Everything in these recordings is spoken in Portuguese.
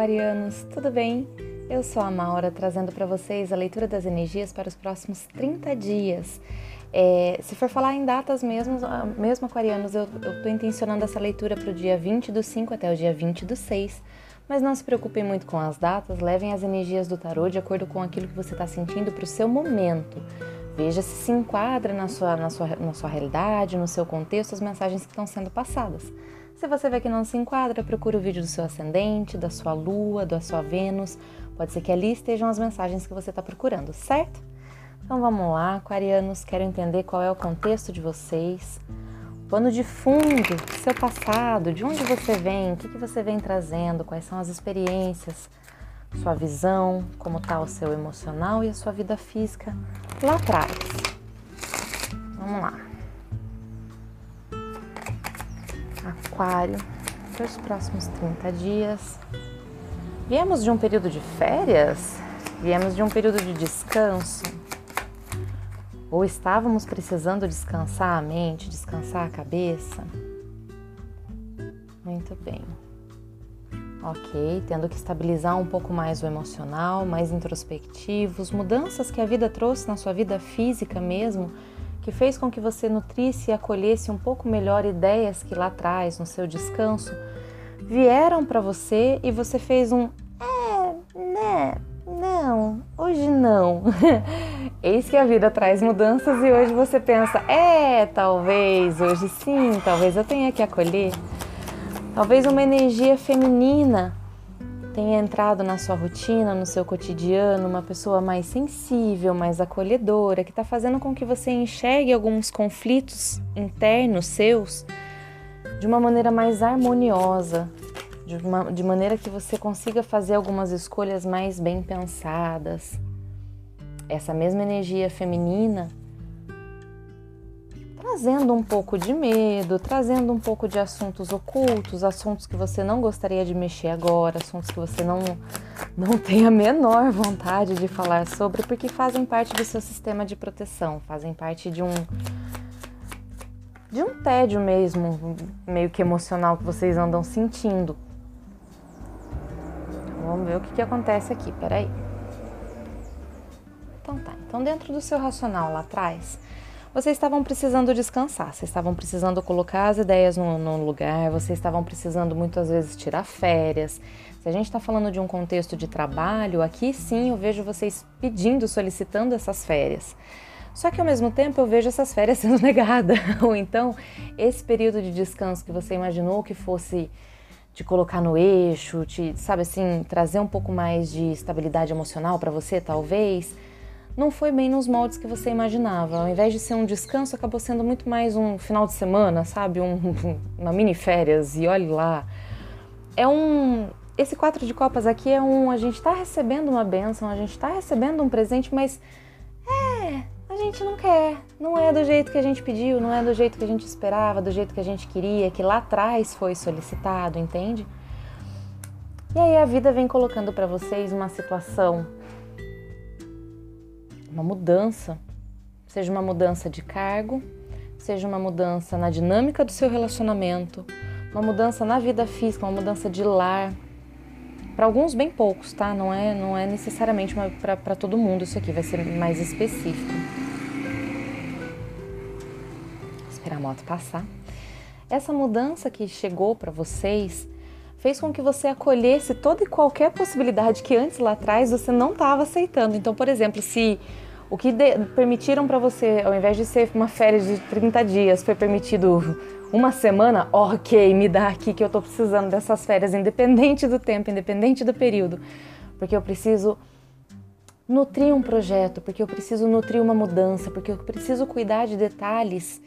aquarianos, tudo bem? Eu sou a Maura, trazendo para vocês a leitura das energias para os próximos 30 dias. É, se for falar em datas mesmo, mesmo aquarianos, eu estou intencionando essa leitura para o dia 20 do 5 até o dia 20 do 6. Mas não se preocupem muito com as datas, levem as energias do tarô de acordo com aquilo que você está sentindo para o seu momento. Veja se se enquadra na sua, na, sua, na sua realidade, no seu contexto, as mensagens que estão sendo passadas. Se você vê que não se enquadra, procure o vídeo do seu ascendente, da sua lua, da sua Vênus. Pode ser que ali estejam as mensagens que você está procurando, certo? Então vamos lá, aquarianos, quero entender qual é o contexto de vocês, pano de fundo, seu passado, de onde você vem, o que, que você vem trazendo, quais são as experiências, sua visão, como está o seu emocional e a sua vida física lá atrás. Vamos lá. Aquário, pelos próximos 30 dias. Viemos de um período de férias? Viemos de um período de descanso? Ou estávamos precisando descansar a mente, descansar a cabeça? Muito bem. Ok, tendo que estabilizar um pouco mais o emocional, mais introspectivos, mudanças que a vida trouxe na sua vida física mesmo que fez com que você nutrisse e acolhesse um pouco melhor ideias que lá atrás, no seu descanso, vieram para você e você fez um é, né, não, hoje não. Eis que a vida traz mudanças e hoje você pensa, é, talvez, hoje sim, talvez eu tenha que acolher. Talvez uma energia feminina tenha entrado na sua rotina, no seu cotidiano, uma pessoa mais sensível, mais acolhedora, que está fazendo com que você enxergue alguns conflitos internos seus de uma maneira mais harmoniosa, de, uma, de maneira que você consiga fazer algumas escolhas mais bem pensadas. Essa mesma energia feminina trazendo um pouco de medo, trazendo um pouco de assuntos ocultos, assuntos que você não gostaria de mexer agora, assuntos que você não, não tem a menor vontade de falar sobre, porque fazem parte do seu sistema de proteção, fazem parte de um de um tédio mesmo, meio que emocional que vocês andam sentindo. Vamos ver o que, que acontece aqui, peraí. Então tá, então dentro do seu racional lá atrás, vocês estavam precisando descansar, vocês estavam precisando colocar as ideias no lugar, vocês estavam precisando muitas vezes tirar férias. Se a gente está falando de um contexto de trabalho, aqui sim eu vejo vocês pedindo, solicitando essas férias. Só que ao mesmo tempo eu vejo essas férias sendo negadas. Ou então, esse período de descanso que você imaginou que fosse te colocar no eixo, te, sabe assim, trazer um pouco mais de estabilidade emocional para você, talvez não foi bem nos moldes que você imaginava. Ao invés de ser um descanso, acabou sendo muito mais um final de semana, sabe? Um, uma mini férias e olhe lá. É um. Esse quatro de copas aqui é um. A gente está recebendo uma benção, a gente está recebendo um presente, mas é. A gente não quer. Não é do jeito que a gente pediu, não é do jeito que a gente esperava, do jeito que a gente queria, que lá atrás foi solicitado, entende? E aí a vida vem colocando para vocês uma situação uma mudança, seja uma mudança de cargo, seja uma mudança na dinâmica do seu relacionamento, uma mudança na vida física, uma mudança de lar. Para alguns, bem poucos, tá? Não é, não é necessariamente para todo mundo isso aqui, vai ser mais específico. Vou esperar a moto passar. Essa mudança que chegou para vocês fez com que você acolhesse toda e qualquer possibilidade que antes lá atrás você não estava aceitando. Então, por exemplo, se o que permitiram para você, ao invés de ser uma férias de 30 dias, foi permitido uma semana, ok, me dá aqui que eu estou precisando dessas férias, independente do tempo, independente do período, porque eu preciso nutrir um projeto, porque eu preciso nutrir uma mudança, porque eu preciso cuidar de detalhes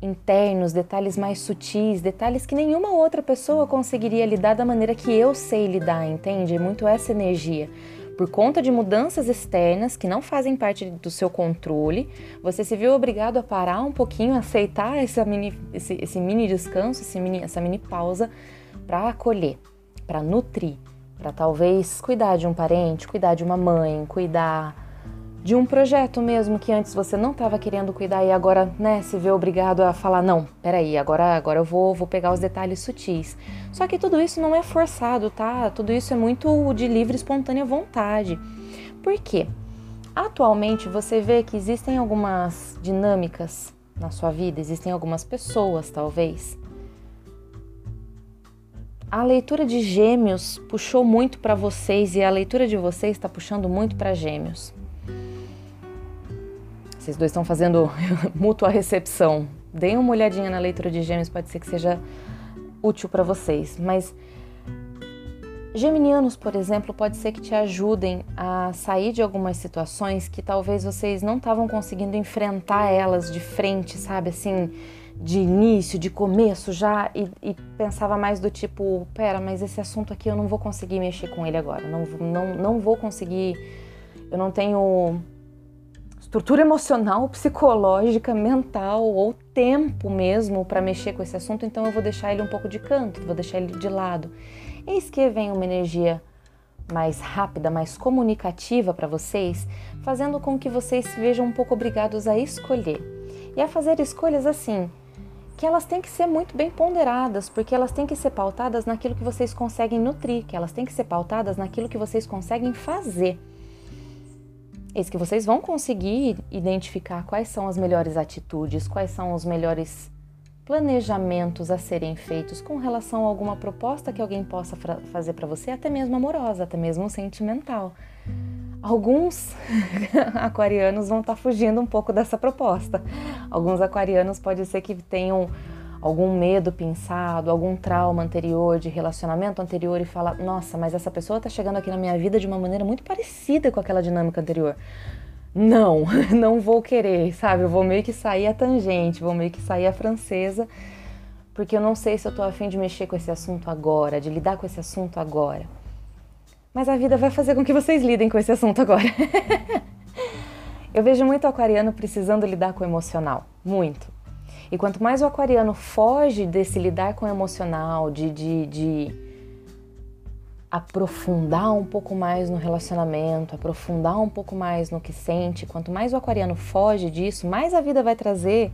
internos, detalhes mais sutis, detalhes que nenhuma outra pessoa conseguiria lidar da maneira que eu sei lidar, entende? É muito essa energia. Por conta de mudanças externas que não fazem parte do seu controle, você se viu obrigado a parar um pouquinho, aceitar essa mini, esse, esse mini descanso, esse mini, essa mini pausa para acolher, para nutrir, para talvez cuidar de um parente, cuidar de uma mãe, cuidar de um projeto mesmo que antes você não estava querendo cuidar e agora, né, se vê obrigado a falar não, peraí, agora, agora eu vou, vou pegar os detalhes sutis. Só que tudo isso não é forçado, tá? Tudo isso é muito de livre espontânea vontade. Por quê? Atualmente você vê que existem algumas dinâmicas na sua vida, existem algumas pessoas, talvez. A leitura de Gêmeos puxou muito para vocês e a leitura de vocês está puxando muito para Gêmeos. Vocês dois estão fazendo mútua recepção. Deem uma olhadinha na leitura de Gêmeos, pode ser que seja útil para vocês. Mas Geminianos, por exemplo, pode ser que te ajudem a sair de algumas situações que talvez vocês não estavam conseguindo enfrentar elas de frente, sabe? Assim, de início, de começo já, e, e, pensava mais do tipo: pera, mas esse assunto aqui eu não vou conseguir mexer com ele agora, não, não, não vou conseguir, eu não tenho estrutura emocional, psicológica, mental ou tempo mesmo para mexer com esse assunto, então eu vou deixar ele um pouco de canto, vou deixar ele de lado. Eis que vem uma energia mais rápida, mais comunicativa para vocês, fazendo com que vocês se vejam um pouco obrigados a escolher. E a fazer escolhas assim, que elas têm que ser muito bem ponderadas, porque elas têm que ser pautadas naquilo que vocês conseguem nutrir, que elas têm que ser pautadas naquilo que vocês conseguem fazer. Eis que vocês vão conseguir identificar quais são as melhores atitudes, quais são os melhores planejamentos a serem feitos com relação a alguma proposta que alguém possa fazer para você, até mesmo amorosa, até mesmo sentimental. Alguns aquarianos vão estar tá fugindo um pouco dessa proposta. Alguns aquarianos pode ser que tenham algum medo pensado, algum trauma anterior, de relacionamento anterior e fala: Nossa, mas essa pessoa está chegando aqui na minha vida de uma maneira muito parecida com aquela dinâmica anterior. Não, não vou querer, sabe? Eu vou meio que sair a tangente, vou meio que sair a francesa, porque eu não sei se eu tô afim de mexer com esse assunto agora, de lidar com esse assunto agora. Mas a vida vai fazer com que vocês lidem com esse assunto agora. eu vejo muito aquariano precisando lidar com o emocional, muito. E quanto mais o aquariano foge desse lidar com o emocional, de, de, de aprofundar um pouco mais no relacionamento, aprofundar um pouco mais no que sente, quanto mais o aquariano foge disso, mais a vida vai trazer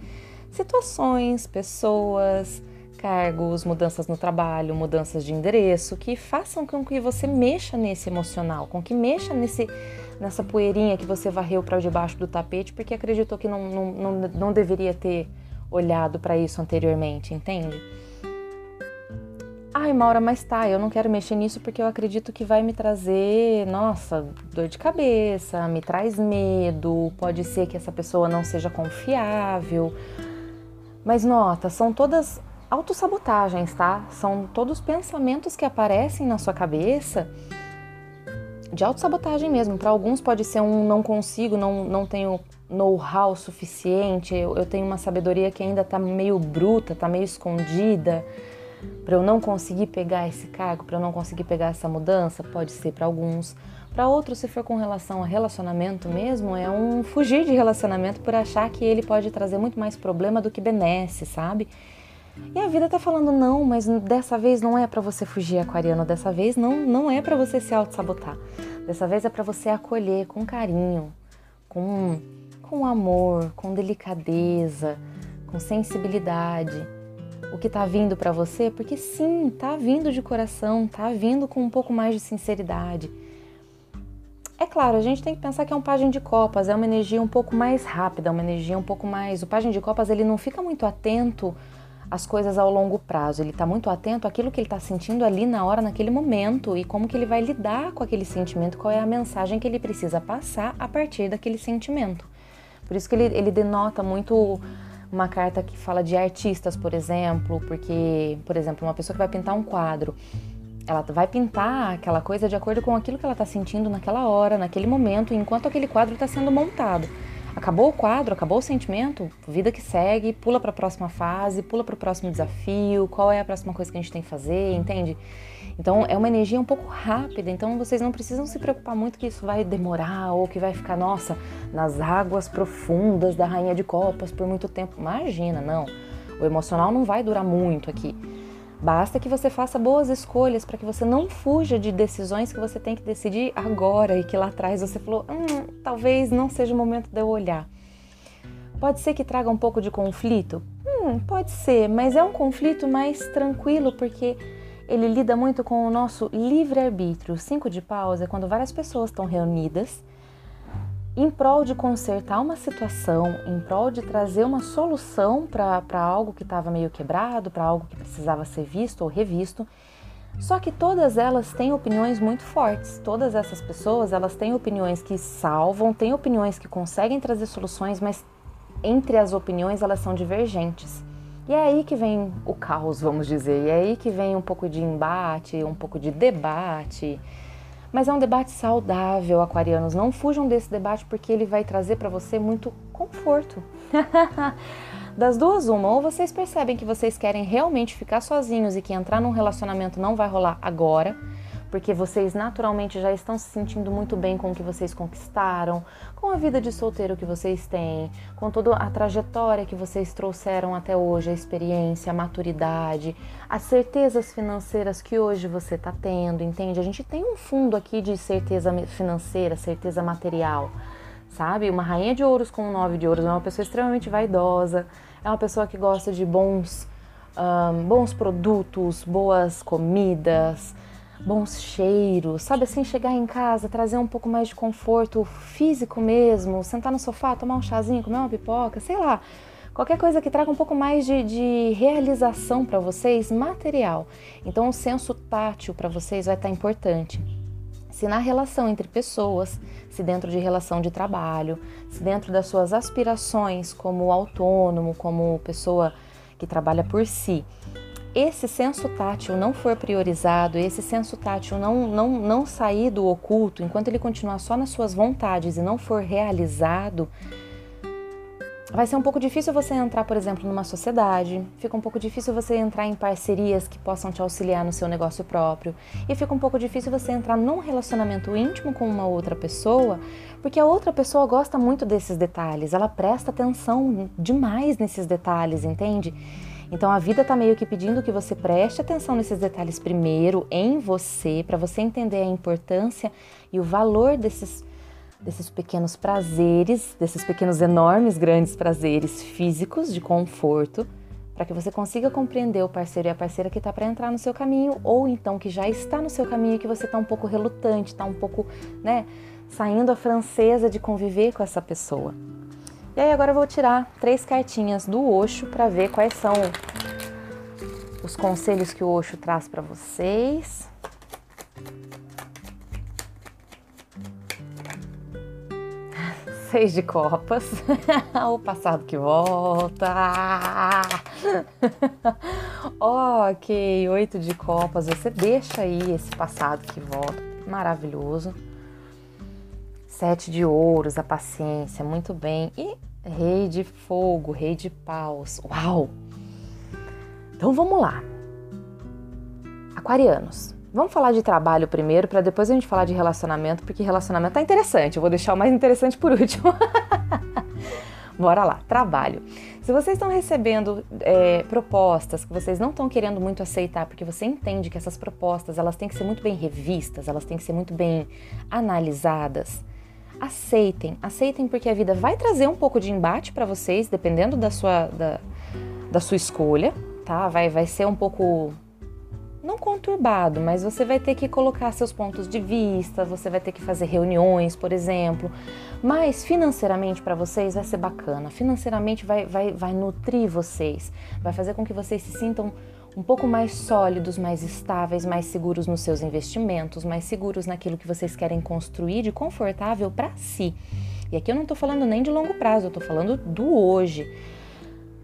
situações, pessoas, cargos, mudanças no trabalho, mudanças de endereço que façam com que você mexa nesse emocional, com que mexa nesse nessa poeirinha que você varreu para debaixo do tapete porque acreditou que não, não, não, não deveria ter olhado para isso anteriormente, entende? Ai, Maura, mas tá, eu não quero mexer nisso porque eu acredito que vai me trazer, nossa, dor de cabeça, me traz medo, pode ser que essa pessoa não seja confiável. Mas nota, são todas autossabotagens, tá? São todos pensamentos que aparecem na sua cabeça de autossabotagem mesmo. Para alguns pode ser um não consigo, não, não tenho know-how suficiente, eu, eu, tenho uma sabedoria que ainda está meio bruta, está meio escondida, para eu não conseguir pegar esse cargo, para eu não conseguir pegar essa mudança, pode ser para alguns. Para outros, se for com relação a relacionamento mesmo, é um fugir de relacionamento por achar que ele pode trazer muito mais problema do que benesse, sabe? E a vida tá falando não, mas dessa vez não é para você fugir, aquariano, dessa vez não, não é para você se auto-sabotar. Dessa vez é para você acolher com carinho, com com amor, com delicadeza, com sensibilidade o que está vindo para você, porque sim, está vindo de coração, está vindo com um pouco mais de sinceridade. É claro, a gente tem que pensar que é um pajem de copas, é uma energia um pouco mais rápida, uma energia um pouco mais. O pajem de copas ele não fica muito atento às coisas ao longo prazo, ele está muito atento àquilo que ele está sentindo ali na hora, naquele momento e como que ele vai lidar com aquele sentimento, qual é a mensagem que ele precisa passar a partir daquele sentimento. Por isso que ele, ele denota muito uma carta que fala de artistas, por exemplo, porque, por exemplo, uma pessoa que vai pintar um quadro, ela vai pintar aquela coisa de acordo com aquilo que ela está sentindo naquela hora, naquele momento, enquanto aquele quadro está sendo montado. Acabou o quadro, acabou o sentimento, vida que segue, pula para a próxima fase, pula para o próximo desafio, qual é a próxima coisa que a gente tem que fazer, entende? Então é uma energia um pouco rápida, então vocês não precisam se preocupar muito que isso vai demorar ou que vai ficar, nossa, nas águas profundas da rainha de copas por muito tempo. Imagina, não. O emocional não vai durar muito aqui. Basta que você faça boas escolhas para que você não fuja de decisões que você tem que decidir agora e que lá atrás você falou: hum, talvez não seja o momento de eu olhar. Pode ser que traga um pouco de conflito? Hum, pode ser, mas é um conflito mais tranquilo porque ele lida muito com o nosso livre-arbítrio. Cinco de paus é quando várias pessoas estão reunidas em prol de consertar uma situação, em prol de trazer uma solução para algo que estava meio quebrado, para algo que precisava ser visto ou revisto. Só que todas elas têm opiniões muito fortes. Todas essas pessoas, elas têm opiniões que salvam, têm opiniões que conseguem trazer soluções, mas entre as opiniões elas são divergentes. E é aí que vem o caos, vamos dizer. E é aí que vem um pouco de embate, um pouco de debate. Mas é um debate saudável, aquarianos. Não fujam desse debate porque ele vai trazer para você muito conforto. Das duas, uma, ou vocês percebem que vocês querem realmente ficar sozinhos e que entrar num relacionamento não vai rolar agora, porque vocês naturalmente já estão se sentindo muito bem com o que vocês conquistaram, com a vida de solteiro que vocês têm, com toda a trajetória que vocês trouxeram até hoje, a experiência, a maturidade, as certezas financeiras que hoje você está tendo, entende? A gente tem um fundo aqui de certeza financeira, certeza material, sabe? Uma rainha de ouros com um nove de ouros é uma pessoa extremamente vaidosa, é uma pessoa que gosta de bons, um, bons produtos, boas comidas bons cheiros, sabe assim, chegar em casa, trazer um pouco mais de conforto físico mesmo, sentar no sofá, tomar um chazinho, comer uma pipoca, sei lá. Qualquer coisa que traga um pouco mais de, de realização para vocês, material. Então, o senso tátil para vocês vai estar tá importante. Se na relação entre pessoas, se dentro de relação de trabalho, se dentro das suas aspirações como autônomo, como pessoa que trabalha por si, esse senso tátil não for priorizado, esse senso tátil não, não, não sair do oculto, enquanto ele continuar só nas suas vontades e não for realizado, vai ser um pouco difícil você entrar, por exemplo, numa sociedade, fica um pouco difícil você entrar em parcerias que possam te auxiliar no seu negócio próprio, e fica um pouco difícil você entrar num relacionamento íntimo com uma outra pessoa, porque a outra pessoa gosta muito desses detalhes, ela presta atenção demais nesses detalhes, entende? Então a vida está meio que pedindo que você preste atenção nesses detalhes primeiro em você, para você entender a importância e o valor desses desses pequenos prazeres, desses pequenos enormes grandes prazeres físicos de conforto, para que você consiga compreender o parceiro e a parceira que está para entrar no seu caminho ou então que já está no seu caminho e que você está um pouco relutante, está um pouco, né, saindo a francesa de conviver com essa pessoa. E aí agora eu vou tirar três cartinhas do Osho para ver quais são os conselhos que o Osho traz para vocês. Seis de copas, o passado que volta. ok, oito de copas, você deixa aí esse passado que volta, maravilhoso. Sete de ouros, a paciência, muito bem. E rei de fogo, rei de paus. Uau! Então vamos lá. Aquarianos. Vamos falar de trabalho primeiro, para depois a gente falar de relacionamento, porque relacionamento tá interessante. Eu vou deixar o mais interessante por último. Bora lá, trabalho. Se vocês estão recebendo é, propostas que vocês não estão querendo muito aceitar, porque você entende que essas propostas elas têm que ser muito bem revistas, elas têm que ser muito bem analisadas, aceitem, aceitem porque a vida vai trazer um pouco de embate para vocês, dependendo da sua, da, da sua escolha, tá? Vai, vai ser um pouco não conturbado, mas você vai ter que colocar seus pontos de vista, você vai ter que fazer reuniões, por exemplo. Mas financeiramente para vocês vai ser bacana, financeiramente vai, vai, vai nutrir vocês, vai fazer com que vocês se sintam um pouco mais sólidos, mais estáveis, mais seguros nos seus investimentos, mais seguros naquilo que vocês querem construir de confortável para si. E aqui eu não estou falando nem de longo prazo, eu estou falando do hoje.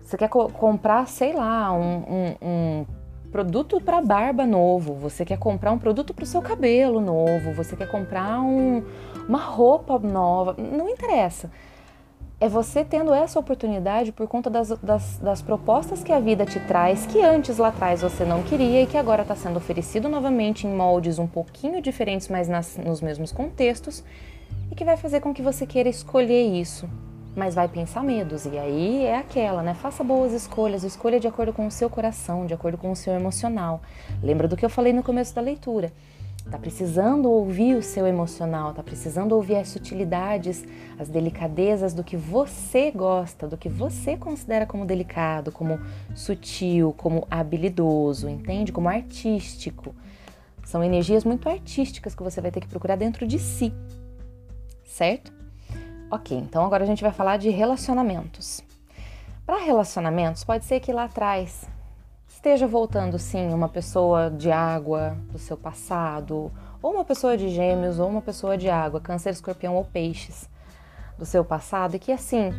Você quer co comprar, sei lá, um, um, um produto para barba novo, você quer comprar um produto para o seu cabelo novo, você quer comprar um, uma roupa nova, não interessa é você tendo essa oportunidade por conta das, das, das, propostas que a vida te traz, que antes lá atrás você não queria e que agora está sendo oferecido novamente em moldes um pouquinho diferentes, mas nas, nos mesmos contextos, e que vai fazer com que você queira escolher isso. mas vai pensar medos. E aí é aquela, né? Faça boas escolhas, escolha de acordo com o seu coração, de acordo com o seu emocional. Lembra do que eu falei no começo da leitura? Tá precisando ouvir o seu emocional, tá precisando ouvir as sutilidades, as delicadezas do que você gosta, do que você considera como delicado, como sutil, como habilidoso, entende? Como artístico. São energias muito artísticas que você vai ter que procurar dentro de si, certo? Ok, então agora a gente vai falar de relacionamentos. Para relacionamentos, pode ser que lá atrás esteja voltando sim uma pessoa de água do seu passado, ou uma pessoa de gêmeos, ou uma pessoa de água, câncer, escorpião ou peixes do seu passado, e que assim,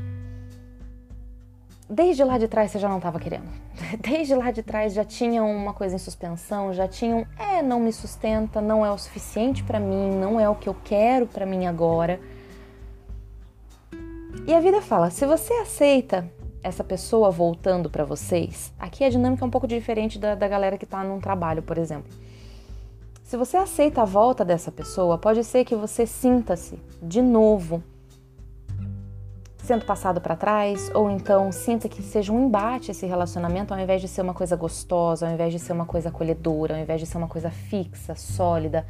desde lá de trás você já não estava querendo. Desde lá de trás já tinha uma coisa em suspensão, já tinham, é, não me sustenta, não é o suficiente para mim, não é o que eu quero para mim agora. E a vida fala: se você aceita essa pessoa voltando para vocês, aqui a dinâmica é um pouco diferente da, da galera que está num trabalho, por exemplo. Se você aceita a volta dessa pessoa, pode ser que você sinta-se de novo sendo passado para trás, ou então sinta que seja um embate esse relacionamento, ao invés de ser uma coisa gostosa, ao invés de ser uma coisa acolhedora, ao invés de ser uma coisa fixa, sólida,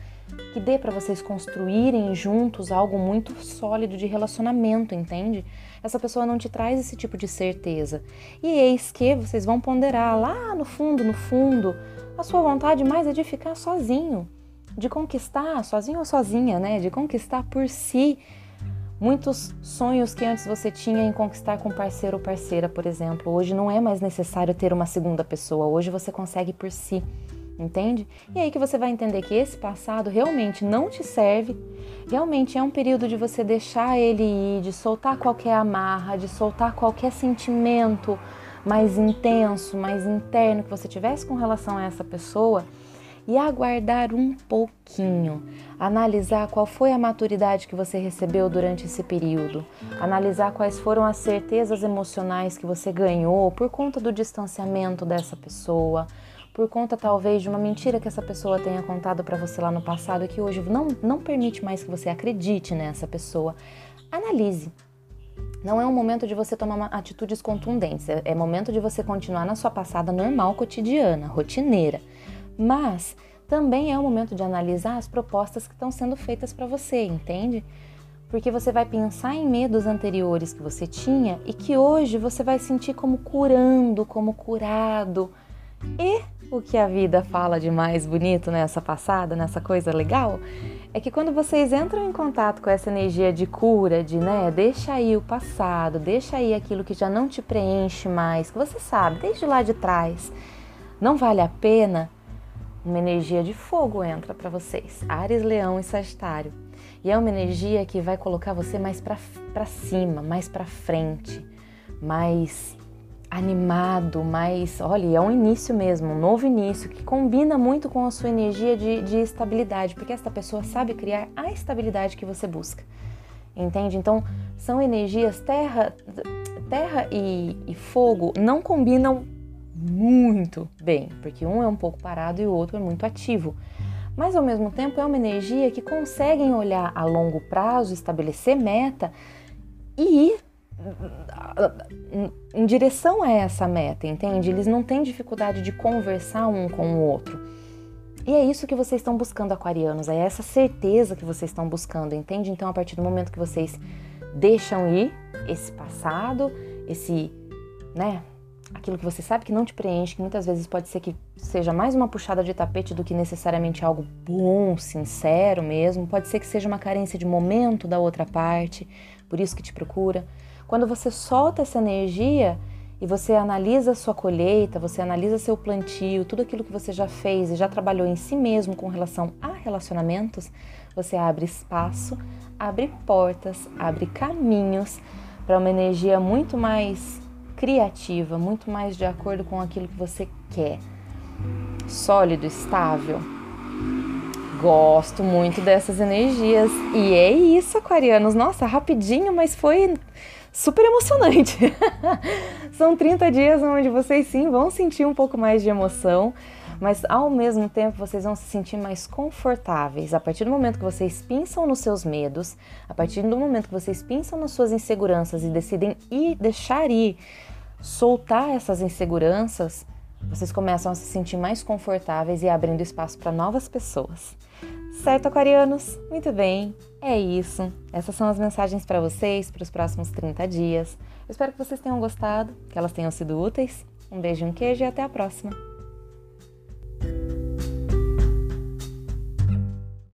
que dê para vocês construírem juntos algo muito sólido de relacionamento, entende? Essa pessoa não te traz esse tipo de certeza. E eis que vocês vão ponderar lá no fundo, no fundo, a sua vontade mais é de ficar sozinho, de conquistar, sozinho ou sozinha, né? De conquistar por si Muitos sonhos que antes você tinha em conquistar com parceiro ou parceira, por exemplo, hoje não é mais necessário ter uma segunda pessoa, hoje você consegue por si, entende? E aí que você vai entender que esse passado realmente não te serve, realmente é um período de você deixar ele ir, de soltar qualquer amarra, de soltar qualquer sentimento mais intenso, mais interno que você tivesse com relação a essa pessoa e aguardar um pouquinho, analisar qual foi a maturidade que você recebeu durante esse período, analisar quais foram as certezas emocionais que você ganhou por conta do distanciamento dessa pessoa, por conta talvez de uma mentira que essa pessoa tenha contado para você lá no passado e que hoje não, não permite mais que você acredite nessa pessoa. Analise. Não é um momento de você tomar atitudes contundentes, é, é momento de você continuar na sua passada normal, cotidiana, rotineira mas também é o momento de analisar as propostas que estão sendo feitas para você, entende? Porque você vai pensar em medos anteriores que você tinha e que hoje você vai sentir como curando, como curado. E o que a vida fala de mais bonito nessa passada, nessa coisa legal, é que quando vocês entram em contato com essa energia de cura, de né, deixa aí o passado, deixa aí aquilo que já não te preenche mais, que você sabe desde lá de trás, não vale a pena uma energia de fogo entra para vocês, Ares, Leão e Sagitário. E é uma energia que vai colocar você mais para cima, mais para frente, mais animado, mais. Olha, é um início mesmo, um novo início que combina muito com a sua energia de, de estabilidade, porque esta pessoa sabe criar a estabilidade que você busca. Entende? Então, são energias terra, terra e, e fogo não combinam muito bem, porque um é um pouco parado e o outro é muito ativo. Mas ao mesmo tempo é uma energia que conseguem olhar a longo prazo, estabelecer meta e ir em direção a essa meta, entende? Eles não têm dificuldade de conversar um com o outro. E é isso que vocês estão buscando, aquarianos, é essa certeza que vocês estão buscando, entende? Então, a partir do momento que vocês deixam ir esse passado, esse, né, aquilo que você sabe que não te preenche, que muitas vezes pode ser que seja mais uma puxada de tapete do que necessariamente algo bom, sincero mesmo, pode ser que seja uma carência de momento da outra parte, por isso que te procura. Quando você solta essa energia e você analisa a sua colheita, você analisa seu plantio, tudo aquilo que você já fez e já trabalhou em si mesmo com relação a relacionamentos, você abre espaço, abre portas, abre caminhos para uma energia muito mais criativa, muito mais de acordo com aquilo que você quer. Sólido, estável. Gosto muito dessas energias. E é isso, aquarianos. Nossa, rapidinho, mas foi super emocionante. São 30 dias onde vocês sim vão sentir um pouco mais de emoção, mas ao mesmo tempo vocês vão se sentir mais confortáveis. A partir do momento que vocês pensam nos seus medos, a partir do momento que vocês pensam nas suas inseguranças e decidem ir, deixar ir, soltar essas inseguranças, vocês começam a se sentir mais confortáveis e abrindo espaço para novas pessoas. Certo, aquarianos? Muito bem, é isso. Essas são as mensagens para vocês para os próximos 30 dias. Eu espero que vocês tenham gostado, que elas tenham sido úteis. Um beijo, um queijo e até a próxima!